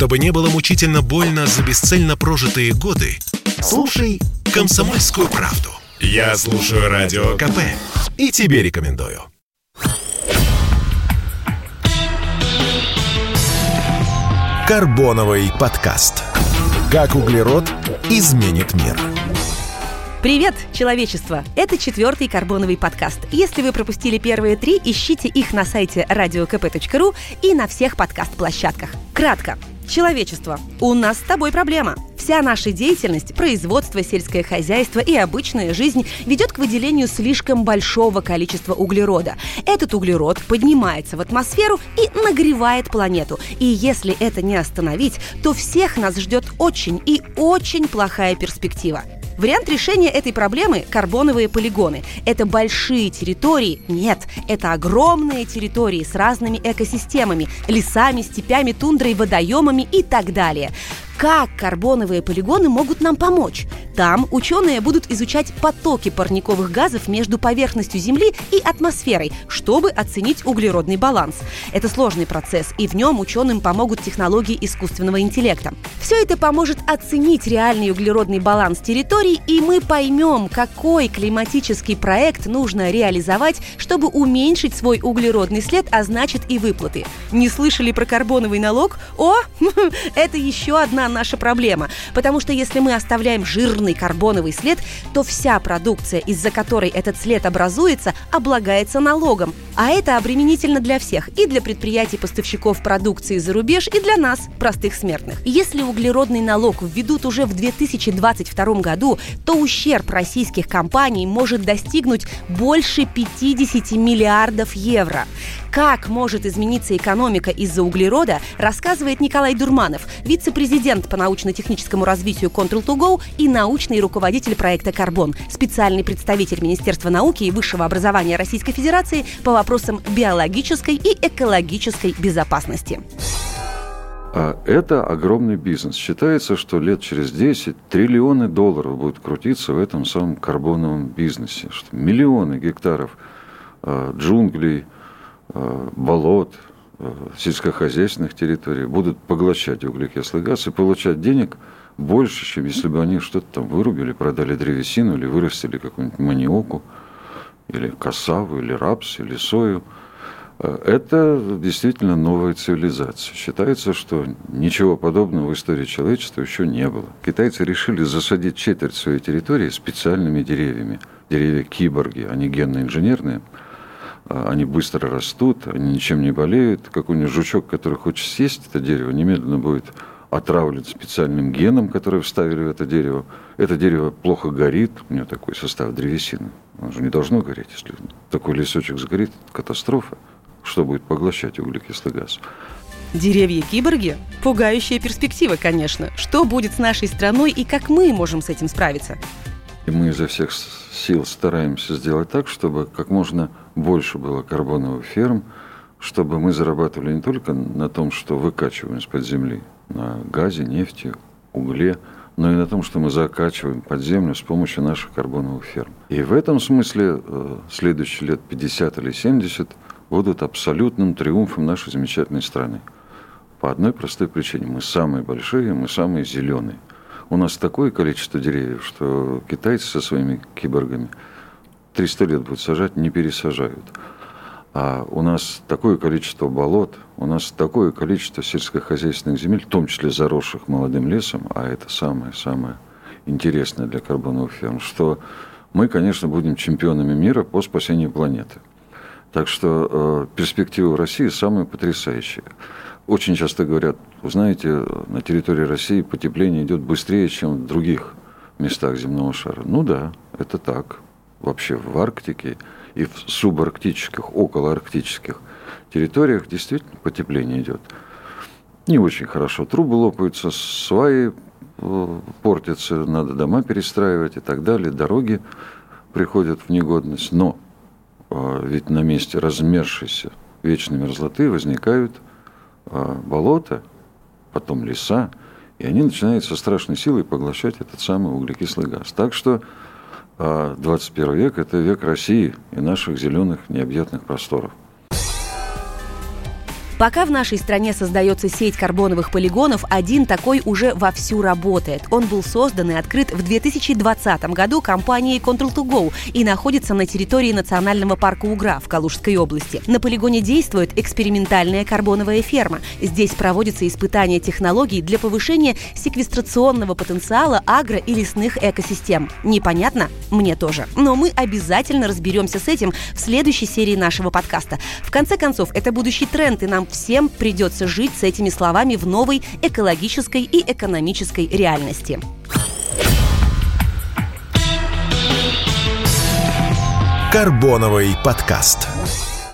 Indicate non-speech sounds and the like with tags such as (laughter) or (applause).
Чтобы не было мучительно больно за бесцельно прожитые годы, слушай «Комсомольскую правду». Я слушаю Радио КП и тебе рекомендую. Карбоновый подкаст. Как углерод изменит мир. Привет, человечество! Это четвертый карбоновый подкаст. Если вы пропустили первые три, ищите их на сайте radiokp.ru и на всех подкаст-площадках. Кратко. Человечество, у нас с тобой проблема. Вся наша деятельность, производство, сельское хозяйство и обычная жизнь ведет к выделению слишком большого количества углерода. Этот углерод поднимается в атмосферу и нагревает планету. И если это не остановить, то всех нас ждет очень и очень плохая перспектива. Вариант решения этой проблемы – карбоновые полигоны. Это большие территории. Нет, это огромные территории с разными экосистемами – лесами, степями, тундрой, водоемами и так далее. Как карбоновые полигоны могут нам помочь? Там ученые будут изучать потоки парниковых газов между поверхностью Земли и атмосферой, чтобы оценить углеродный баланс. Это сложный процесс, и в нем ученым помогут технологии искусственного интеллекта. Все это поможет оценить реальный углеродный баланс территорий, и мы поймем, какой климатический проект нужно реализовать, чтобы уменьшить свой углеродный след, а значит и выплаты. Не слышали про карбоновый налог? О, (laughs) это еще одна наша проблема. Потому что если мы оставляем жирный карбоновый след, то вся продукция, из-за которой этот след образуется, облагается налогом. А это обременительно для всех. И для предприятий-поставщиков продукции за рубеж, и для нас, простых смертных. Если углеродный налог введут уже в 2022 году, то ущерб российских компаний может достигнуть больше 50 миллиардов евро. Как может измениться экономика из-за углерода, рассказывает Николай Дурманов, вице-президент по научно-техническому развитию Control2Go и научный руководитель проекта «Карбон», специальный представитель Министерства науки и высшего образования Российской Федерации по вопросам биологической и экологической безопасности. А это огромный бизнес. Считается, что лет через 10 триллионы долларов будут крутиться в этом самом карбоновом бизнесе. Что миллионы гектаров э, джунглей, Э, болот, сельскохозяйственных территорий будут поглощать углекислый газ и получать денег больше, чем если бы они что-то там вырубили, продали древесину или вырастили какую-нибудь маниоку, или косаву, или рапс, или сою. Э, это действительно новая цивилизация. Считается, что ничего подобного в истории человечества еще не было. Китайцы решили засадить четверть своей территории специальными деревьями. Деревья киборги, они генно-инженерные – они быстро растут, они ничем не болеют. Какой-нибудь жучок, который хочет съесть это дерево, немедленно будет отравлен специальным геном, который вставили в это дерево. Это дерево плохо горит, у него такой состав древесины. Оно же не должно гореть, если такой лесочек сгорит, это катастрофа. Что будет поглощать углекислый газ? Деревья-киборги? Пугающая перспектива, конечно. Что будет с нашей страной и как мы можем с этим справиться? И мы изо всех сил стараемся сделать так, чтобы как можно больше было карбоновых ферм, чтобы мы зарабатывали не только на том, что выкачиваем из-под земли, на газе, нефти, угле, но и на том, что мы закачиваем под землю с помощью наших карбоновых ферм. И в этом смысле э, следующие лет 50 или 70 будут абсолютным триумфом нашей замечательной страны. По одной простой причине. Мы самые большие, мы самые зеленые. У нас такое количество деревьев, что китайцы со своими киборгами 300 лет будут сажать, не пересажают. А у нас такое количество болот, у нас такое количество сельскохозяйственных земель, в том числе заросших молодым лесом, а это самое-самое интересное для карбоновых ферм, что мы, конечно, будем чемпионами мира по спасению планеты. Так что э, перспективы в России самые потрясающие. Очень часто говорят, вы знаете, на территории России потепление идет быстрее, чем в других местах земного шара. Ну да, это так. Вообще в Арктике и в субарктических, околоарктических территориях действительно потепление идет. Не очень хорошо. Трубы лопаются, сваи э, портятся, надо дома перестраивать и так далее. Дороги приходят в негодность. Но ведь на месте размершейся вечной мерзлоты возникают – а, болота, потом леса, и они начинают со страшной силой поглощать этот самый углекислый газ. Так что 21 а, век – это век России и наших зеленых необъятных просторов. Пока в нашей стране создается сеть карбоновых полигонов, один такой уже вовсю работает. Он был создан и открыт в 2020 году компанией Control2Go и находится на территории национального парка Угра в Калужской области. На полигоне действует экспериментальная карбоновая ферма. Здесь проводятся испытания технологий для повышения секвестрационного потенциала агро- и лесных экосистем. Непонятно? Мне тоже. Но мы обязательно разберемся с этим в следующей серии нашего подкаста. В конце концов, это будущий тренд, и нам всем придется жить с этими словами в новой экологической и экономической реальности. Карбоновый подкаст.